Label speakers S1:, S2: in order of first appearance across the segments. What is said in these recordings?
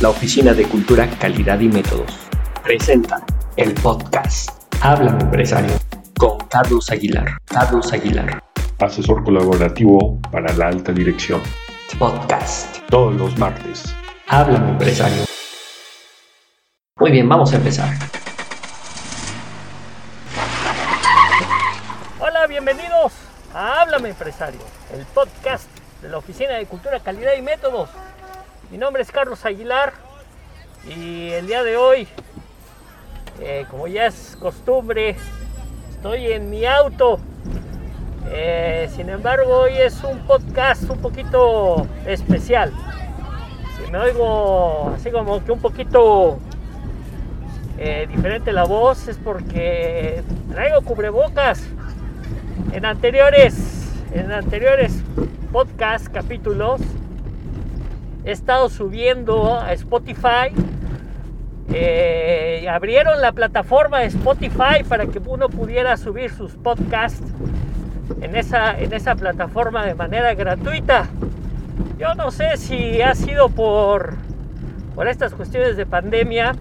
S1: la Oficina de Cultura, Calidad y Métodos, presenta el podcast Háblame Empresario con Carlos Aguilar. Carlos Aguilar.
S2: Asesor colaborativo para la alta dirección.
S1: Podcast.
S2: Todos los martes.
S1: Háblame Empresario. Muy bien, vamos a empezar.
S3: Hola, bienvenidos a Háblame Empresario, el podcast de la Oficina de Cultura, Calidad y Métodos. Mi nombre es Carlos Aguilar y el día de hoy, eh, como ya es costumbre, estoy en mi auto. Eh, sin embargo, hoy es un podcast un poquito especial. Si me oigo así como que un poquito eh, diferente la voz es porque traigo cubrebocas. En anteriores, en anteriores podcast, capítulos, he estado subiendo a Spotify. Eh, abrieron la plataforma de Spotify para que uno pudiera subir sus podcasts en esa, en esa plataforma de manera gratuita. Yo no sé si ha sido por, por estas cuestiones de pandemia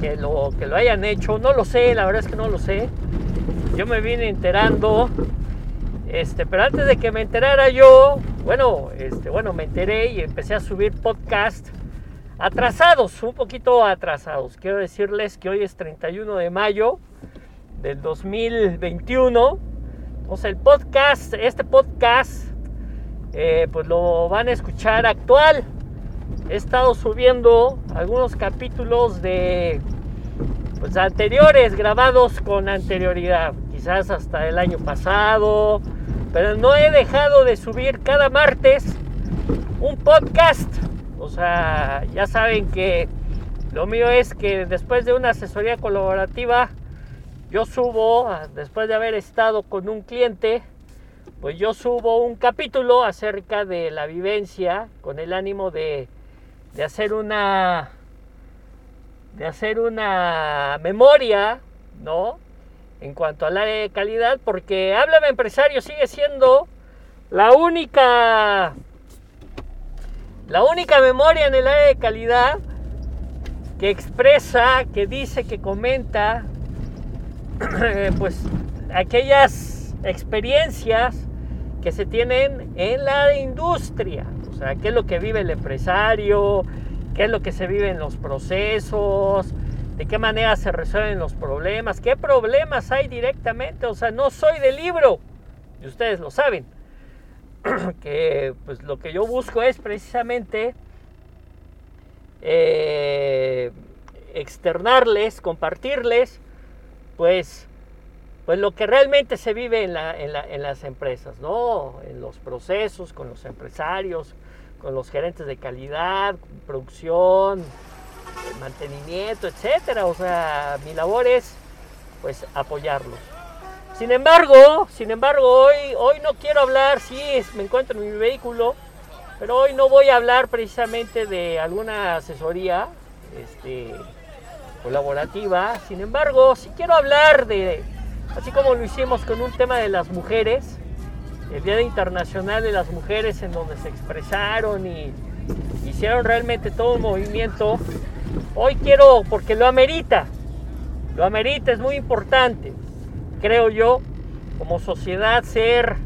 S3: que lo, que lo hayan hecho, no lo sé, la verdad es que no lo sé. Yo me vine enterando, este, pero antes de que me enterara yo, bueno, este, bueno, me enteré y empecé a subir podcast atrasados, un poquito atrasados. Quiero decirles que hoy es 31 de mayo del 2021. Entonces el podcast, este podcast, eh, pues lo van a escuchar actual. He estado subiendo algunos capítulos de pues, anteriores, grabados con anterioridad, quizás hasta el año pasado, pero no he dejado de subir cada martes un podcast. O sea, ya saben que lo mío es que después de una asesoría colaborativa, yo subo, después de haber estado con un cliente, pues yo subo un capítulo acerca de la vivencia con el ánimo de, de hacer una de hacer una memoria, ¿no? En cuanto al área de calidad, porque Háblame Empresario sigue siendo la única, la única memoria en el área de calidad que expresa, que dice, que comenta, pues aquellas experiencias que se tienen en la industria, o sea, qué es lo que vive el empresario, qué es lo que se vive en los procesos, de qué manera se resuelven los problemas, qué problemas hay directamente. O sea, no soy del libro, y ustedes lo saben, que pues lo que yo busco es precisamente eh, externarles, compartirles, pues, pues lo que realmente se vive en, en las empresas, ¿no? En los procesos, con los empresarios, con los gerentes de calidad, producción, mantenimiento, etcétera. O sea, mi labor es pues apoyarlos. Sin embargo, sin embargo, hoy, hoy no quiero hablar, sí, me encuentro en mi vehículo, pero hoy no voy a hablar precisamente de alguna asesoría este, colaborativa. Sin embargo, sí quiero hablar de, así como lo hicimos con un tema de las mujeres, el Día Internacional de las Mujeres, en donde se expresaron y hicieron realmente todo un movimiento Hoy quiero, porque lo amerita, lo amerita, es muy importante, creo yo, como sociedad ser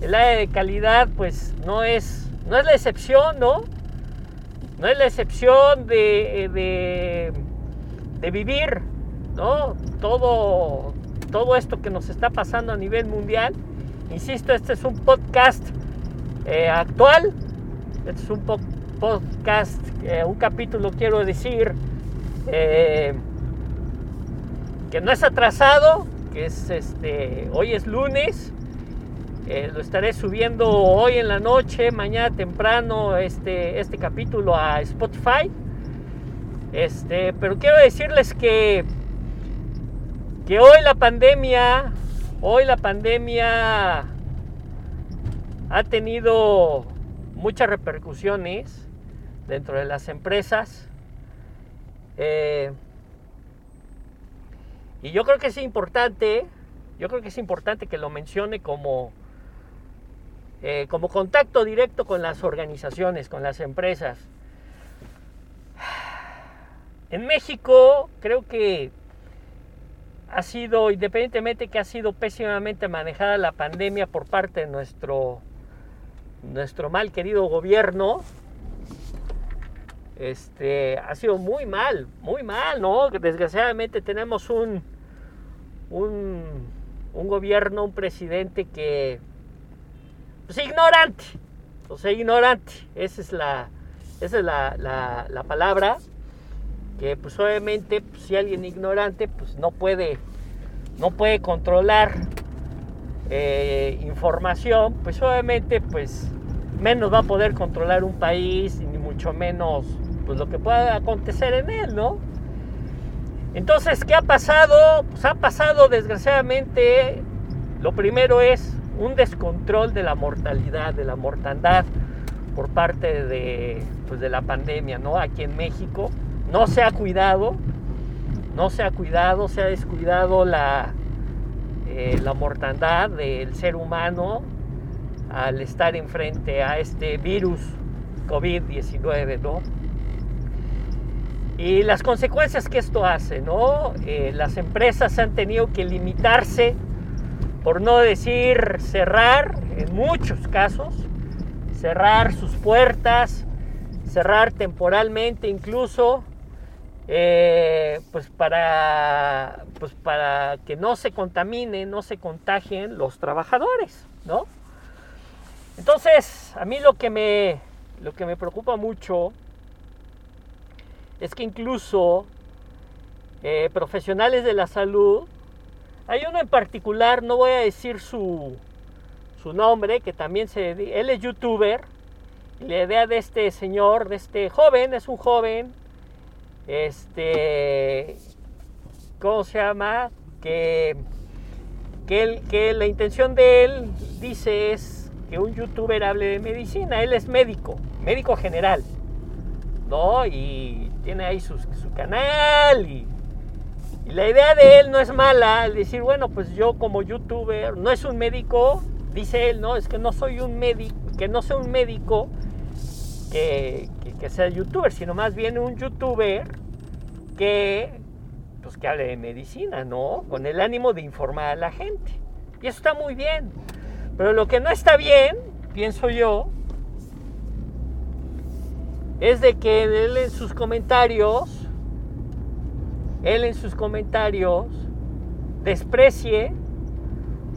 S3: el área de calidad, pues no es, no es la excepción, ¿no? No es la excepción de, de, vivir, ¿no? Todo, todo esto que nos está pasando a nivel mundial. Insisto, este es un podcast eh, actual, este es un podcast, eh, un capítulo, quiero decir, eh, que no es atrasado, que es este, hoy es lunes, eh, lo estaré subiendo hoy en la noche, mañana temprano este, este capítulo a Spotify. Este, pero quiero decirles que, que hoy la pandemia, hoy la pandemia ha tenido muchas repercusiones dentro de las empresas. Eh, y yo creo que es importante, yo creo que es importante que lo mencione como, eh, como contacto directo con las organizaciones, con las empresas. en México creo que ha sido, independientemente que ha sido pésimamente manejada la pandemia por parte de nuestro, nuestro mal querido gobierno, este, ha sido muy mal, muy mal, ¿no? Desgraciadamente tenemos un, un, gobierno, un presidente que, pues ignorante, o sea, ignorante, esa es la, esa es la, la palabra, que pues obviamente pues, si alguien ignorante pues no puede, no puede controlar eh, información, pues obviamente pues menos va a poder controlar un país, ni mucho menos pues lo que pueda acontecer en él, ¿no? Entonces, ¿qué ha pasado? Pues ha pasado desgraciadamente, lo primero es un descontrol de la mortalidad, de la mortandad por parte de, pues, de la pandemia, ¿no? Aquí en México no se ha cuidado, no se ha cuidado, se ha descuidado la, eh, la mortandad del ser humano al estar enfrente a este virus COVID-19, ¿no? Y las consecuencias que esto hace, ¿no? Eh, las empresas han tenido que limitarse, por no decir cerrar, en muchos casos, cerrar sus puertas, cerrar temporalmente incluso, eh, pues, para, pues para que no se contaminen, no se contagien los trabajadores, ¿no? Entonces, a mí lo que me, lo que me preocupa mucho es que incluso eh, profesionales de la salud, hay uno en particular, no voy a decir su, su nombre, que también se él es youtuber, y la idea de este señor, de este joven, es un joven este, ¿cómo se llama? Que, que, que la intención de él, dice, es que un youtuber hable de medicina. Él es médico, médico general, ¿no? Y tiene ahí su, su canal y, la idea de él no es mala, al decir, bueno, pues yo como youtuber, no es un médico, dice él, no, es que no soy un médico, que no soy un médico, que, sea youtuber, sino más bien un youtuber que, pues, que hable de medicina, ¿no? Con el ánimo de informar a la gente. Y eso está muy bien. Pero lo que no está bien, pienso yo, es de que él en sus comentarios, él en sus comentarios desprecie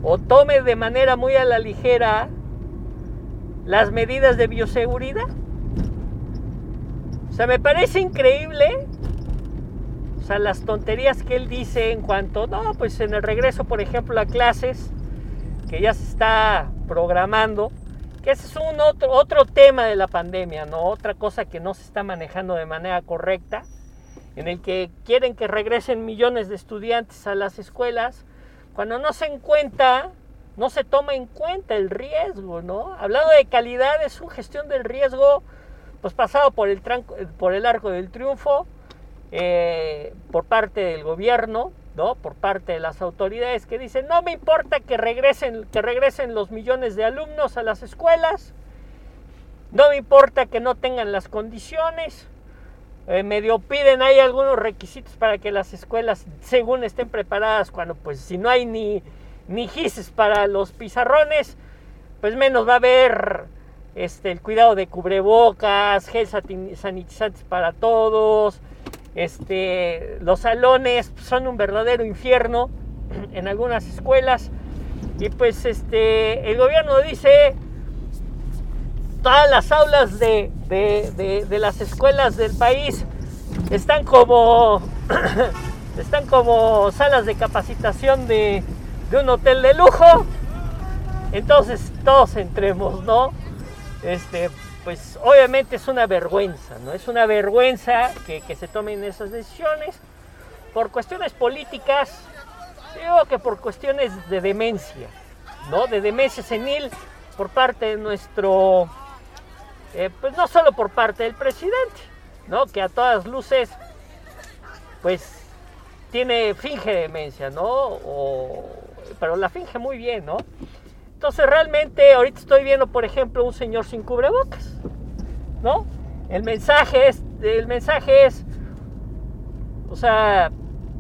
S3: o tome de manera muy a la ligera las medidas de bioseguridad. O sea, me parece increíble. O sea, las tonterías que él dice en cuanto, no, pues en el regreso, por ejemplo, a clases, que ya se está programando, que ese es un otro, otro tema de la pandemia, ¿no? Otra cosa que no se está manejando de manera correcta, en el que quieren que regresen millones de estudiantes a las escuelas, cuando no se en cuenta, no se toma en cuenta el riesgo, ¿no? Hablando de calidad, es una gestión del riesgo pues pasado por el, por el arco del triunfo eh, por parte del gobierno, ¿no? por parte de las autoridades que dicen, no me importa que regresen, que regresen los millones de alumnos a las escuelas, no me importa que no tengan las condiciones, eh, medio piden ahí algunos requisitos para que las escuelas según estén preparadas cuando pues si no hay ni, ni gises para los pizarrones, pues menos va a haber este, el cuidado de cubrebocas, gel sanitizantes para todos, este, los salones son un verdadero infierno en algunas escuelas. Y pues este, el gobierno dice todas las aulas de, de, las escuelas del país están como están como salas de capacitación de, de un hotel de lujo. Entonces todos entremos no este, pues obviamente es una vergüenza, ¿no? Es una vergüenza que, se tomen esas decisiones por cuestiones políticas, digo que por cuestiones de demencia, ¿no? De demencia senil por parte de nuestro, eh, pues no solo por parte del presidente, ¿no? Que a todas luces, pues tiene, finge demencia, ¿no? pero la finge muy bien, ¿no? Entonces realmente ahorita estoy viendo, por ejemplo, un señor sin cubrebocas, ¿no? El mensaje es, el mensaje es, O sea,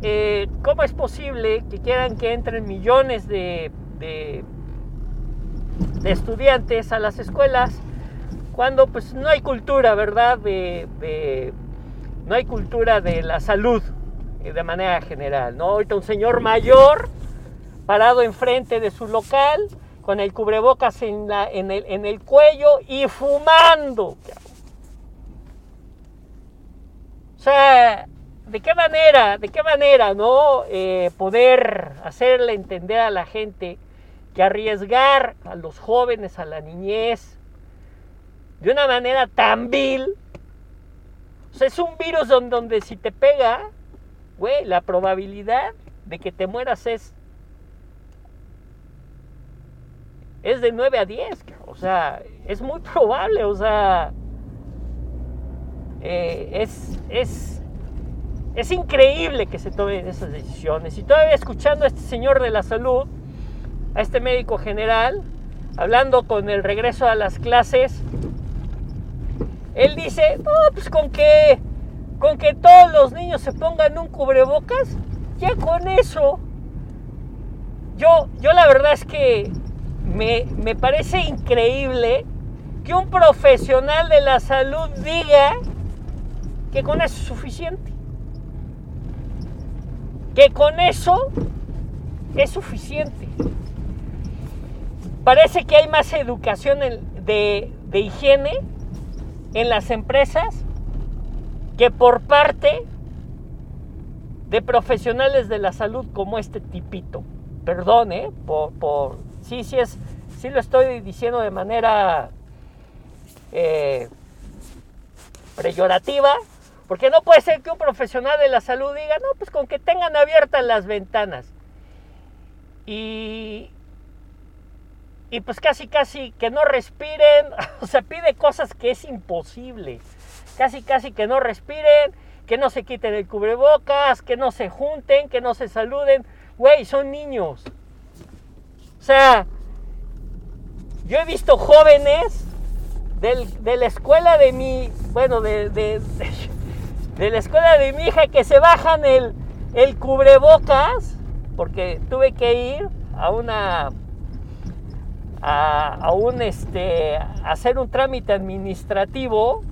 S3: eh, ¿cómo es posible que quieran que entren millones de, estudiantes a las escuelas cuando pues no hay cultura, ¿verdad? De, no hay cultura de la salud eh, de manera general, ¿no? Ahorita un señor mayor parado enfrente de su local con el cubrebocas en, el, cuello y fumando. O sea, ¿de qué manera, de qué manera, no? Eh, poder hacerle entender a la gente que arriesgar a los jóvenes, a la niñez, de una manera tan vil, es un virus donde, donde si te pega, güey, la probabilidad de que te mueras es es de 9 a 10. O sea, es muy probable, o sea, eh, es, es, es increíble que se tomen esas decisiones. Y todavía escuchando a este señor de la salud, a este médico general, hablando con el regreso a las clases, él dice, no, pues con que, con que todos los niños se pongan un cubrebocas, ya con eso. Yo, yo la verdad es que me, me parece increíble que un profesional de la salud diga que con eso es suficiente. Que con eso es suficiente. Parece que hay más educación de, de higiene en las empresas que por parte de profesionales de la salud como este tipito. Perdón, ¿eh? por, por, sí, sí es, sí lo estoy diciendo de manera eh, preyorativa, porque no puede ser que un profesional de la salud diga, no, pues con que tengan abiertas las ventanas. Y, y pues casi, casi que no respiren, o sea, pide cosas que es imposible. Casi, casi que no respiren, que no se quiten el cubrebocas, que no se junten, que no se saluden. Güey, son niños. O sea, yo he visto jóvenes de la escuela de mi, bueno, de, de, la escuela de mi hija que se bajan el, el cubrebocas, porque tuve que ir a una, a, a un, este, a hacer un trámite administrativo,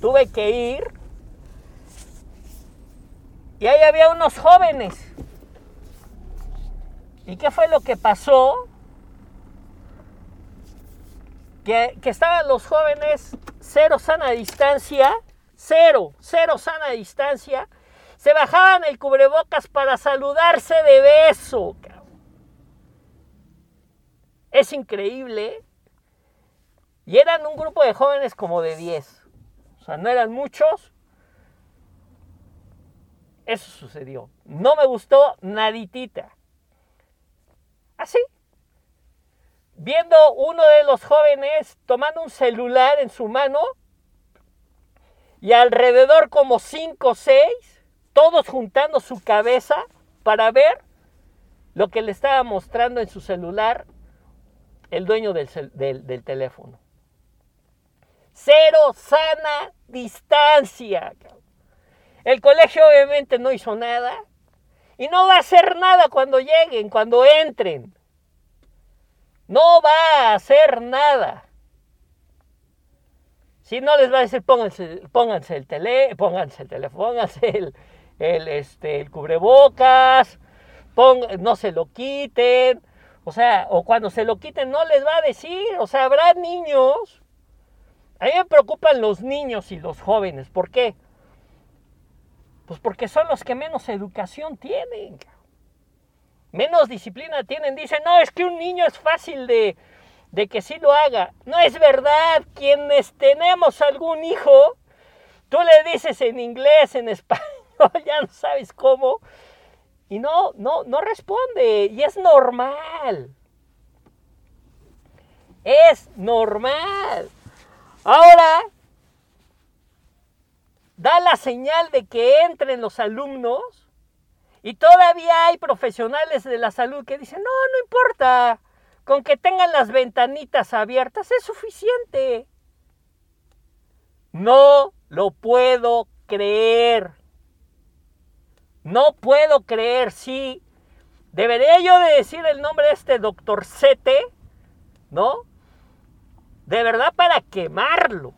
S3: tuve que ir. Y ahí había unos jóvenes ¿Y qué fue lo que pasó? Que, estaban los jóvenes cero sana distancia, cero, cero sana distancia, se bajaban el cubrebocas para saludarse de beso. Es increíble. Y eran un grupo de jóvenes como de 10. O sea, no eran muchos. Eso sucedió. No me gustó naditita. Así. Viendo uno de los jóvenes tomando un celular en su mano y alrededor como cinco o seis, todos juntando su cabeza para ver lo que le estaba mostrando en su celular el dueño del, del teléfono. Cero sana distancia. El colegio obviamente no hizo nada. Y no va a hacer nada cuando lleguen, cuando entren. No va a hacer nada. Si no les va a decir pónganse, pónganse el tele, pónganse el teléfono, pónganse el, el, este, el cubrebocas, no se lo quiten. O sea, o cuando se lo quiten no les va a decir. O sea, habrá niños. A mí me preocupan los niños y los jóvenes. ¿Por qué? Pues porque son los que menos educación tienen. Menos disciplina tienen. Dicen, no, es que un niño es fácil de, de que sí lo haga. No es verdad. Quienes tenemos algún hijo, tú le dices en inglés, en español, ya no sabes cómo. Y no, no, no responde. Y es normal. Es normal. Ahora, da la señal de que entren los alumnos y todavía hay profesionales de la salud que dicen, no, no importa, con que tengan las ventanitas abiertas es suficiente. No lo puedo creer. No puedo creer, sí. Debería yo de decir el nombre de este doctor Sete, ¿no? De verdad para quemarlo.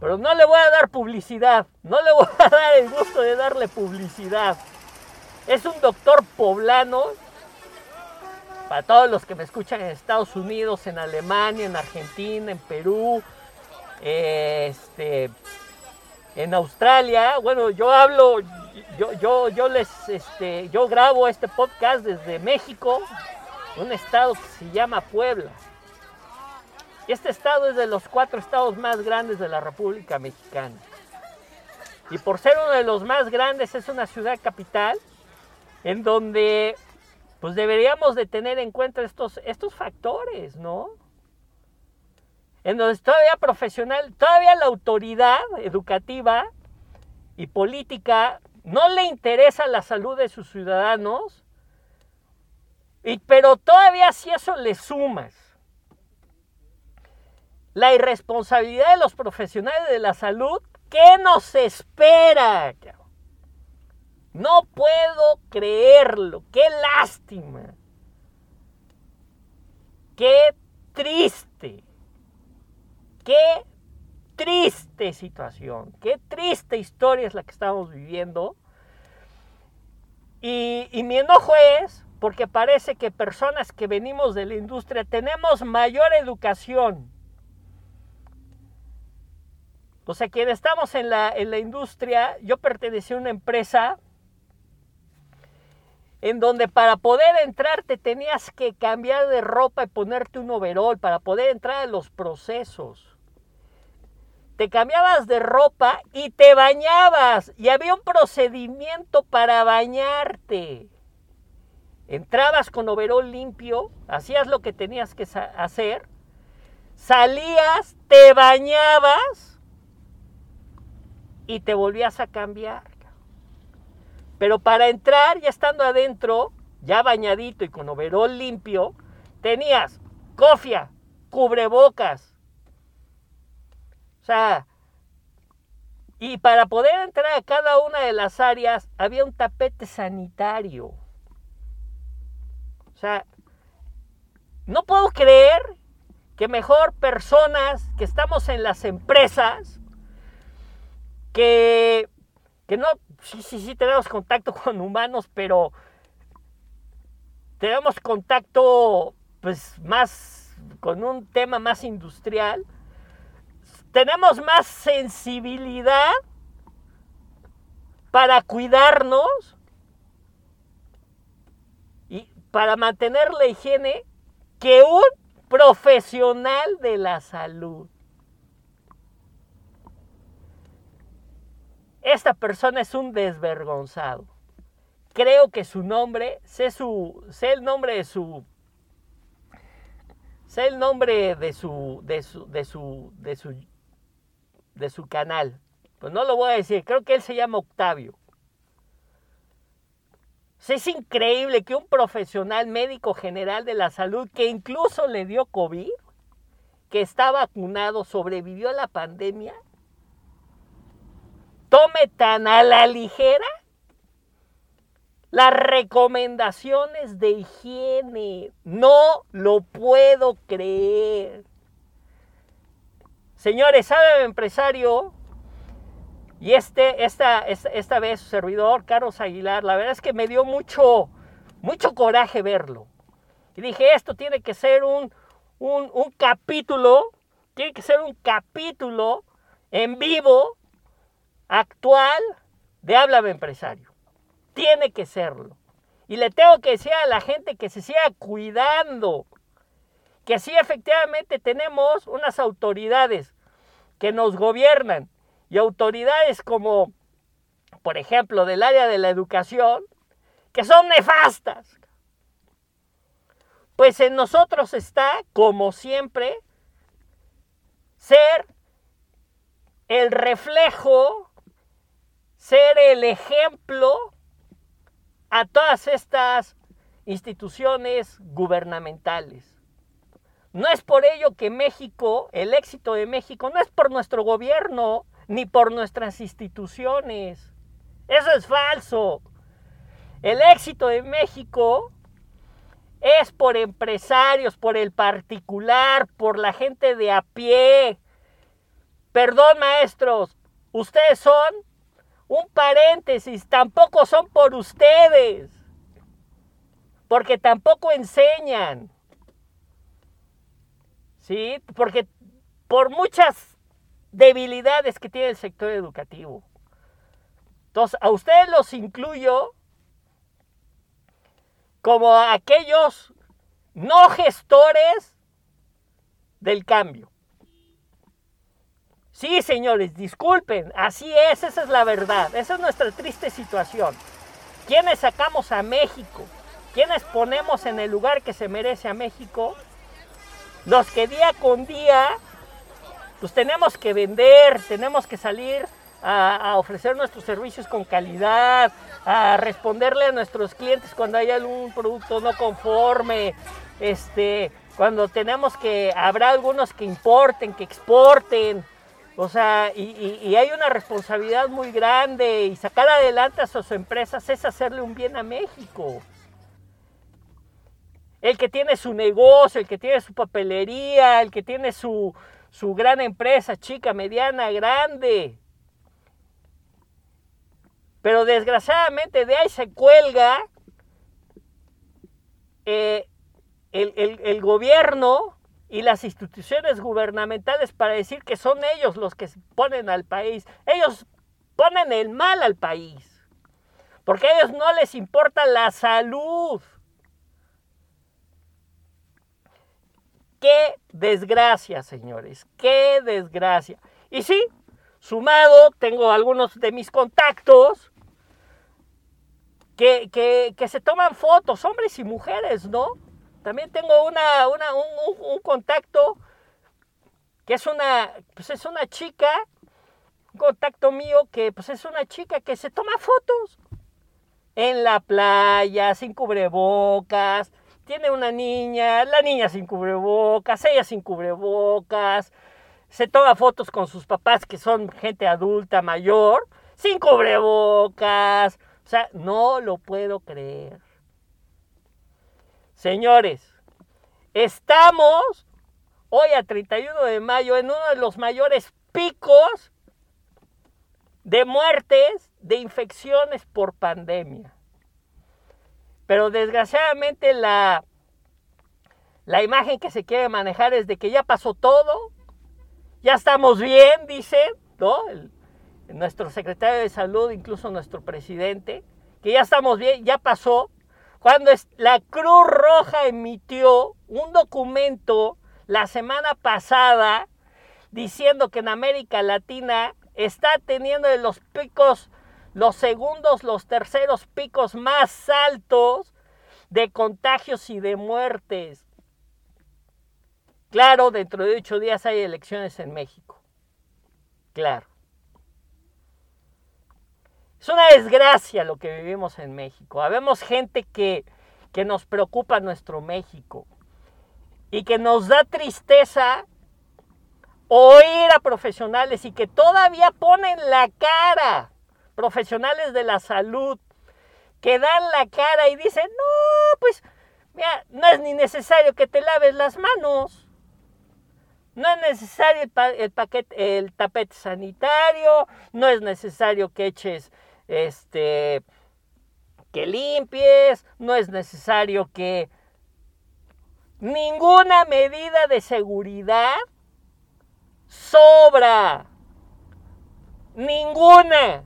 S3: Pero no le voy a dar publicidad. No le voy a dar el gusto de darle publicidad. Es un doctor poblano. Para todos los que me escuchan en Estados Unidos, en Alemania, en Argentina, en Perú, este, en Australia. Bueno, yo hablo, yo, yo, yo les, este, yo grabo este podcast desde México, un estado que se llama Puebla. Este estado es de los cuatro estados más grandes de la República Mexicana. Y por ser uno de los más grandes es una ciudad capital en donde pues deberíamos de tener en cuenta estos, estos factores, ¿no? En donde todavía profesional, todavía la autoridad educativa y política no le interesa la salud de sus ciudadanos, y, pero todavía si eso le sumas la irresponsabilidad de los profesionales de la salud, ¿qué nos espera? No puedo creerlo, qué lástima, qué triste, qué triste situación, qué triste historia es la que estamos viviendo. Y, y, mi enojo es porque parece que personas que venimos de la industria tenemos mayor educación o sea, quienes estamos en la, en la industria, yo pertenecí a una empresa en donde para poder entrar te tenías que cambiar de ropa y ponerte un overol para poder entrar en los procesos. Te cambiabas de ropa y te bañabas y había un procedimiento para bañarte. Entrabas con overol limpio, hacías lo que tenías que hacer, salías, te bañabas y te volvías a cambiar. Pero para entrar, ya estando adentro, ya bañadito y con overol limpio, tenías cofia, cubrebocas. O sea, y para poder entrar a cada una de las áreas había un tapete sanitario. O sea, no puedo creer que mejor personas que estamos en las empresas que, que no, sí, sí, sí tenemos contacto con humanos, pero tenemos contacto pues más con un tema más industrial. Tenemos más sensibilidad para cuidarnos y para mantener la higiene que un profesional de la salud. Esta persona es un desvergonzado. Creo que su nombre, sé, su, sé el nombre de su, sé el nombre de su, de su, de su, de su, de su canal. Pues no lo voy a decir, creo que él se llama Octavio. Es increíble que un profesional médico general de la salud que incluso le dio COVID, que está vacunado, sobrevivió a la pandemia, tome tan a la ligera las recomendaciones de higiene. No lo puedo creer. Señores, ¿sabe empresario? Y este, esta, esta, vez su servidor, Carlos Aguilar, la verdad es que me dio mucho, mucho coraje verlo. Y dije, esto tiene que ser un, un, un capítulo, tiene que ser un capítulo en vivo actual de Háblame Empresario. Tiene que serlo. Y le tengo que decir a la gente que se siga cuidando, que sí efectivamente tenemos unas autoridades que nos gobiernan y autoridades como, por ejemplo, del área de la educación, que son nefastas. Pues en nosotros está, como siempre, ser el reflejo ser el ejemplo a todas estas instituciones gubernamentales. No es por ello que México, el éxito de México, no es por nuestro gobierno ni por nuestras instituciones. Eso es falso. El éxito de México es por empresarios, por el particular, por la gente de a pie. Perdón, maestros, ustedes son un paréntesis, tampoco son por ustedes, porque tampoco enseñan. ¿Sí? Porque por muchas debilidades que tiene el sector educativo. Entonces, a ustedes los incluyo como aquellos no gestores del cambio. Sí, señores, disculpen, así es, esa es la verdad, esa es nuestra triste situación. ¿Quiénes sacamos a México? ¿Quiénes ponemos en el lugar que se merece a México? Los que día con día, pues tenemos que vender, tenemos que salir a, ofrecer nuestros servicios con calidad, a responderle a nuestros clientes cuando hay algún producto no conforme, este, cuando tenemos que, habrá algunos que importen, que exporten, o sea, y, hay una responsabilidad muy grande y sacar adelante a sus empresas es hacerle un bien a México. El que tiene su negocio, el que tiene su papelería, el que tiene su, su gran empresa, chica, mediana, grande, pero desgraciadamente de ahí se cuelga eh, el, gobierno y las instituciones gubernamentales para decir que son ellos los que ponen al país. Ellos ponen el mal al país. Porque a ellos no les importa la salud. Qué desgracia, señores. Qué desgracia. Y sí, sumado, tengo algunos de mis contactos que, se toman fotos, hombres y mujeres, ¿no? También tengo una, un, contacto que es una, pues es una chica, un contacto mío que pues es una chica que se toma fotos en la playa, sin cubrebocas, tiene una niña, la niña sin cubrebocas, ella sin cubrebocas, se toma fotos con sus papás que son gente adulta, mayor, sin cubrebocas, o sea, no lo puedo creer. Señores, estamos hoy a 31 de mayo en uno de los mayores picos de muertes de infecciones por pandemia. Pero desgraciadamente la, la imagen que se quiere manejar es de que ya pasó todo, ya estamos bien, dicen, ¿no? nuestro secretario de salud, incluso nuestro presidente, que ya estamos bien, ya pasó, cuando la Cruz Roja emitió un documento la semana pasada diciendo que en América Latina está teniendo los picos, los segundos, los terceros picos más altos de contagios y de muertes. Claro, dentro de ocho días hay elecciones en México. Claro. Es una desgracia lo que vivimos en México. Habemos gente que, que nos preocupa nuestro México y que nos da tristeza oír a profesionales y que todavía ponen la cara, profesionales de la salud, que dan la cara y dicen, no, pues, mira, no es ni necesario que te laves las manos. No es necesario el, paquete, el tapete sanitario, no es necesario que eches este, que limpies, no es necesario que ninguna medida de seguridad sobra. Ninguna.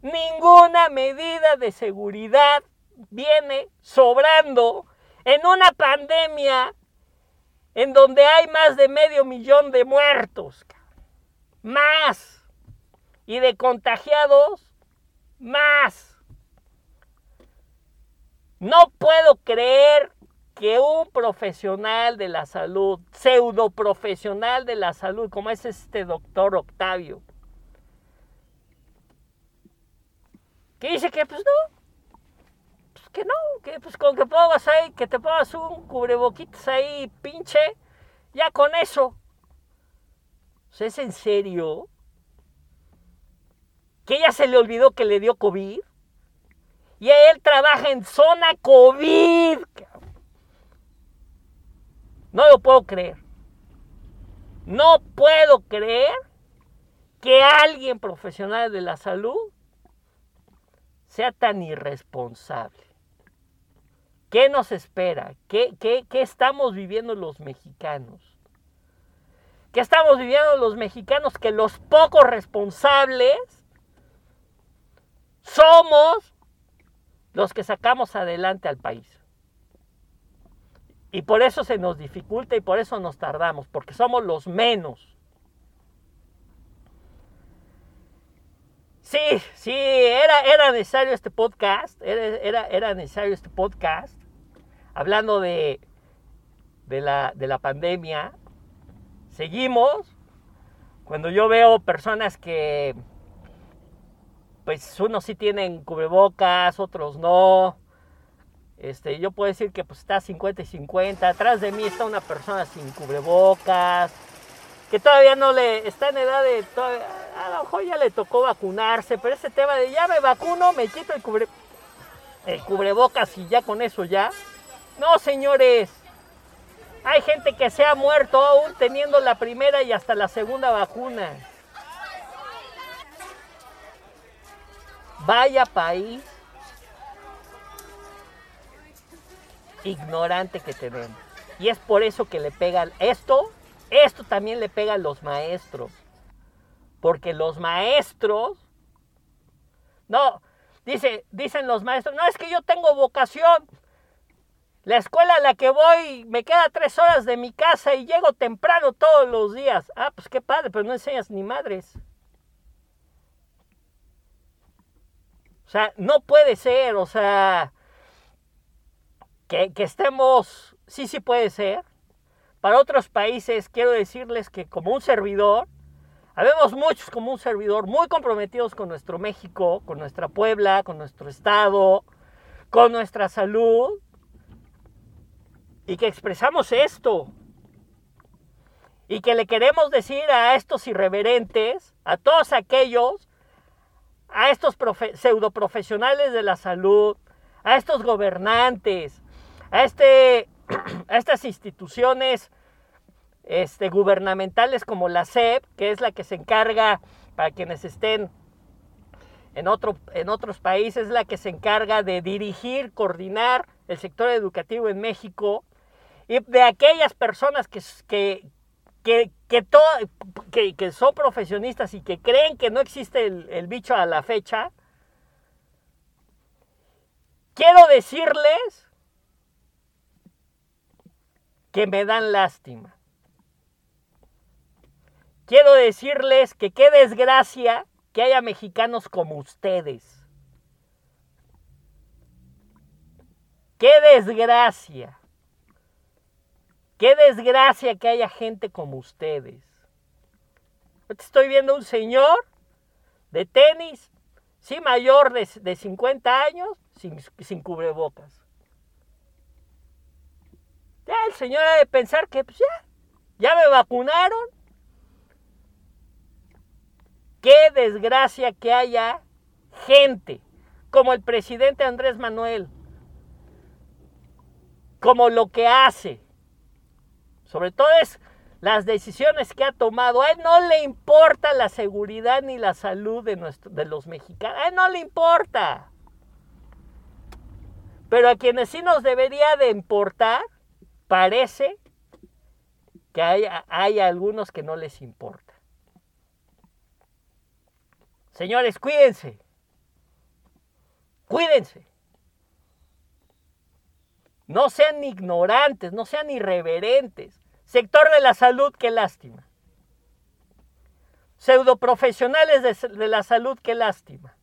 S3: Ninguna medida de seguridad viene sobrando en una pandemia en donde hay más de medio millón de muertos. Más. Y de contagiados más. No puedo creer que un profesional de la salud, pseudo profesional de la salud, como es este doctor Octavio, que dice que pues no, pues que no, que pues con que pongas ahí, que te pongas un cubreboquitas ahí, pinche, ya con eso. ¿Es en serio? Que ya se le olvidó que le dio COVID. Y él trabaja en zona COVID. No lo puedo creer. No puedo creer que alguien profesional de la salud sea tan irresponsable. ¿Qué nos espera? ¿Qué, qué, qué estamos viviendo los mexicanos? ¿Qué estamos viviendo los mexicanos? Que los pocos responsables somos los que sacamos adelante al país. Y por eso se nos dificulta y por eso nos tardamos, porque somos los menos. Sí, sí, era, era necesario este podcast, era, era, necesario este podcast, hablando de, de, la, de la pandemia. Seguimos, cuando yo veo personas que, pues unos sí tienen cubrebocas, otros no, este, yo puedo decir que pues está 50 y 50. Atrás de mí está una persona sin cubrebocas. Que todavía no le está en edad de. a lo mejor ya le tocó vacunarse. Pero ese tema de ya me vacuno, me quito el, cubre, el cubrebocas y ya con eso ya. No, señores. Hay gente que se ha muerto aún teniendo la primera y hasta la segunda vacuna. Vaya país ignorante que tenemos. Y es por eso que le pegan esto, esto también le pega a los maestros. Porque los maestros, no, dice, dicen los maestros, no es que yo tengo vocación. La escuela a la que voy me queda tres horas de mi casa y llego temprano todos los días. Ah, pues qué padre, pero no enseñas ni madres. O sea, no puede ser, o sea, que, estemos, sí, sí puede ser. Para otros países quiero decirles que como un servidor, habemos muchos como un servidor muy comprometidos con nuestro México, con nuestra Puebla, con nuestro Estado, con nuestra salud, y que expresamos esto, y que le queremos decir a estos irreverentes, a todos aquellos, a estos pseudo profesionales de la salud, a estos gobernantes, a, este, a estas instituciones este, gubernamentales como la SEP, que es la que se encarga, para quienes estén en, otro, en otros países, la que se encarga de dirigir, coordinar el sector educativo en México, y de aquellas personas que, que, que, que, son profesionistas y que creen que no existe el, el bicho a la fecha, quiero decirles que me dan lástima. Quiero decirles que qué desgracia que haya mexicanos como ustedes. Qué desgracia. Qué desgracia que haya gente como ustedes. Estoy viendo un señor de tenis, sí mayor de, de 50 años, sin, sin cubrebocas. Ya el señor ha de pensar que pues ya, ya me vacunaron. Qué desgracia que haya gente como el presidente Andrés Manuel, como lo que hace, sobre todo es las decisiones que ha tomado. A él no le importa la seguridad ni la salud de, de los mexicanos. A él no le importa. Pero a quienes sí nos debería de importar parece que hay, algunos que no les importa. Señores, cuídense. Cuídense. No sean ignorantes, no sean irreverentes. Sector de la salud, qué lástima. Pseudoprofesionales de, de la salud, qué lástima.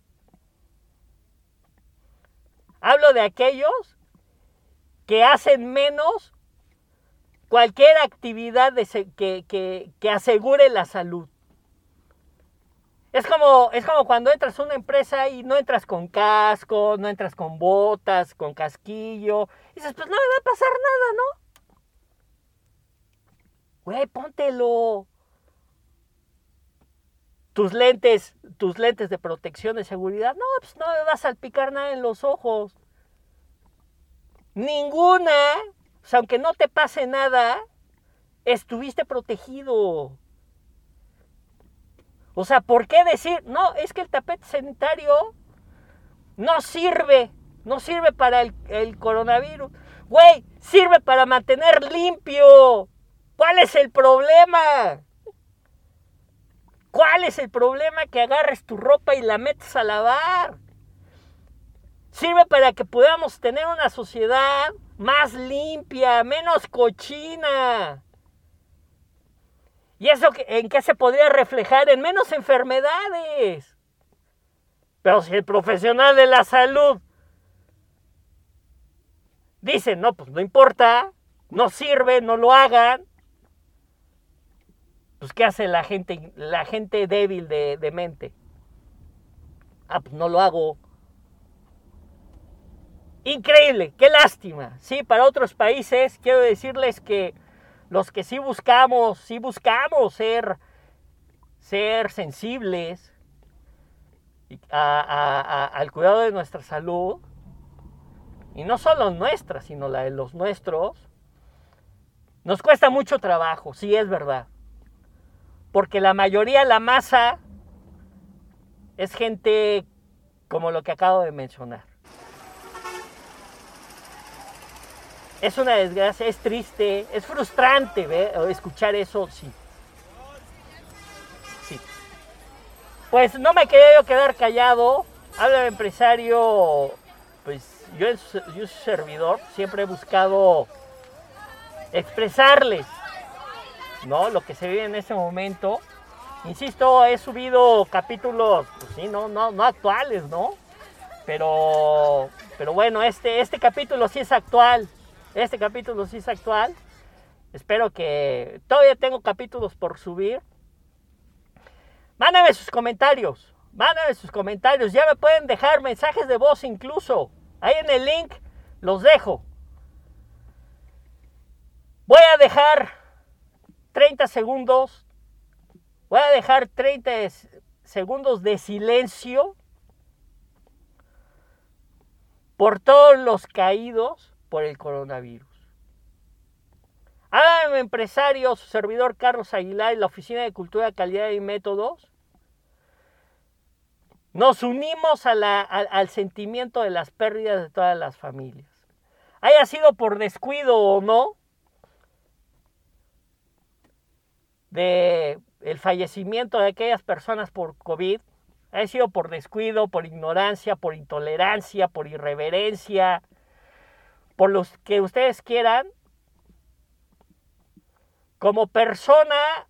S3: Hablo de aquellos que hacen menos cualquier actividad que, asegure la salud. Es como, es como cuando entras a una empresa y no entras con casco, no entras con botas, con casquillo. Y dices, pues no me va a pasar nada, ¿no? Güey, póntelo. Tus lentes, tus lentes de protección de seguridad. No, pues no me va a salpicar nada en los ojos. Ninguna, o sea, aunque no te pase nada, estuviste protegido. O sea, ¿por qué decir, no, es que el tapete sanitario no sirve, no sirve para el, el coronavirus? Güey, sirve para mantener limpio. ¿Cuál es el problema? ¿Cuál es el problema que agarres tu ropa y la metes a lavar? Sirve para que podamos tener una sociedad más limpia, menos cochina. ¿Y eso en qué se podría reflejar? En menos enfermedades. Pero si el profesional de la salud dice, no, pues no importa, no sirve, no lo hagan, pues ¿qué hace la gente, la gente débil de, mente? Ah, pues no lo hago. Increíble, qué lástima. Sí, para otros países quiero decirles que los que sí buscamos, sí buscamos ser, ser sensibles al cuidado de nuestra salud, y no solo nuestra, sino la de los nuestros, nos cuesta mucho trabajo, sí es verdad porque la mayoría, la masa, es gente como lo que acabo de mencionar. Es una desgracia, es triste, es frustrante escuchar eso, sí. Sí. Pues no me quería yo quedar callado. Habla de empresario, pues yo, yo servidor, siempre he buscado expresarles ¿no? Lo que se vive en ese momento. Insisto, he subido capítulos, pues sí, no, no, no actuales, ¿no? Pero, pero bueno, este, este capítulo sí es actual. Este capítulo sí es actual. Espero que todavía tengo capítulos por subir. Mándame sus comentarios. Mándame sus comentarios. Ya me pueden dejar mensajes de voz incluso. Ahí en el link los dejo. Voy a dejar 30 segundos, voy a dejar 30 segundos de silencio por todos los caídos por el coronavirus. Hágame empresario, su servidor Carlos Aguilar y la Oficina de Cultura, Calidad y Métodos. Nos unimos al sentimiento de las pérdidas de todas las familias. Haya sido por descuido o no, de el fallecimiento de aquellas personas por COVID ha sido por descuido, por ignorancia, por intolerancia, por irreverencia, por los que ustedes quieran. Como persona,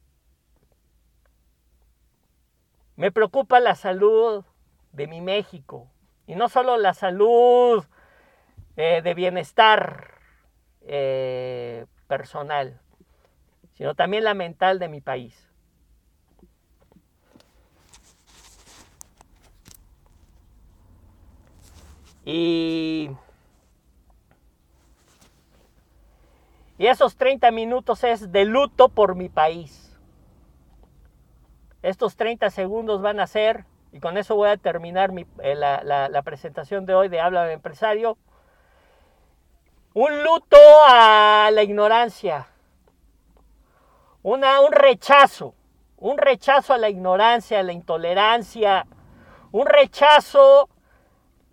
S3: me preocupa la salud de mi México. Y no solo la salud eh, de bienestar eh, personal sino también la mental de mi país. Y, y esos 30 minutos es de luto por mi país. Estos 30 segundos van a ser, y con eso voy a terminar eh, la, presentación de hoy de Habla de Empresario, un luto a la ignorancia, un rechazo, un rechazo a la ignorancia, a la intolerancia, un rechazo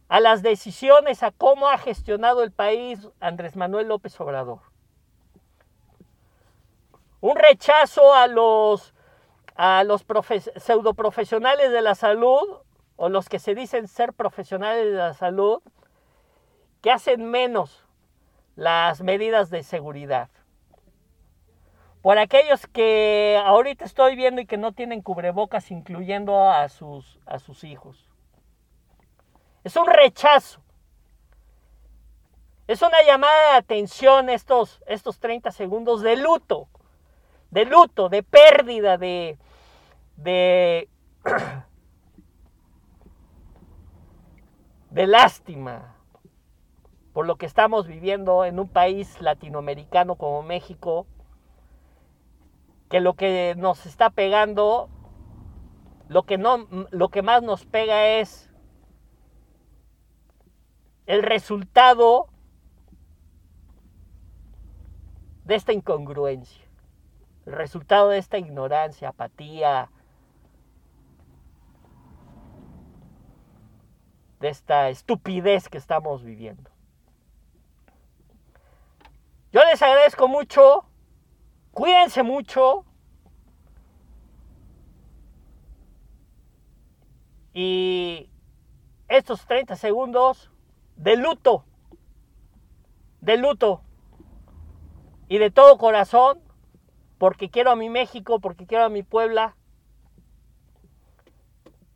S3: a las decisiones, a cómo ha gestionado el país Andrés Manuel López Obrador. Un rechazo a los, a los pseudoprofesionales de la salud o los que se dicen ser profesionales de la salud que hacen menos las medidas de seguridad por aquellos que ahorita estoy viendo y que no tienen cubrebocas, incluyendo a sus, a sus hijos. Es un rechazo. Es una llamada de atención estos, estos 30 segundos de luto, de luto, de pérdida, de, de, de lástima por lo que estamos viviendo en un país latinoamericano como México, que lo que nos está pegando lo que, no, lo que más nos pega es el resultado de esta incongruencia, el resultado de esta ignorancia, apatía, de esta estupidez que estamos viviendo. Yo les agradezco mucho, cuídense mucho y estos 30 segundos de luto, de luto y de todo corazón, porque quiero a mi México, porque quiero a mi Puebla,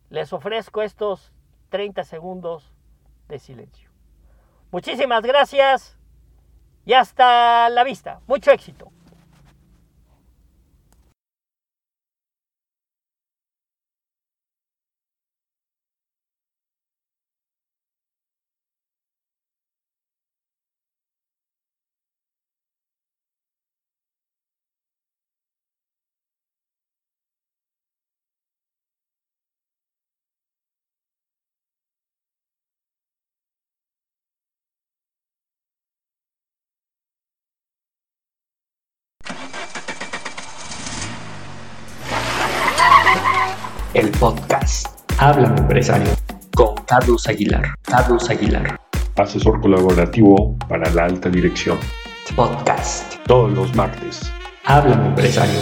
S3: les ofrezco estos 30 segundos de silencio. Muchísimas gracias y hasta la vista. Mucho éxito.
S1: Háblame Empresario con Carlos Aguilar. Carlos Aguilar.
S2: Asesor colaborativo para la alta dirección.
S1: Podcast.
S2: Todos los martes.
S1: Háblame Empresario.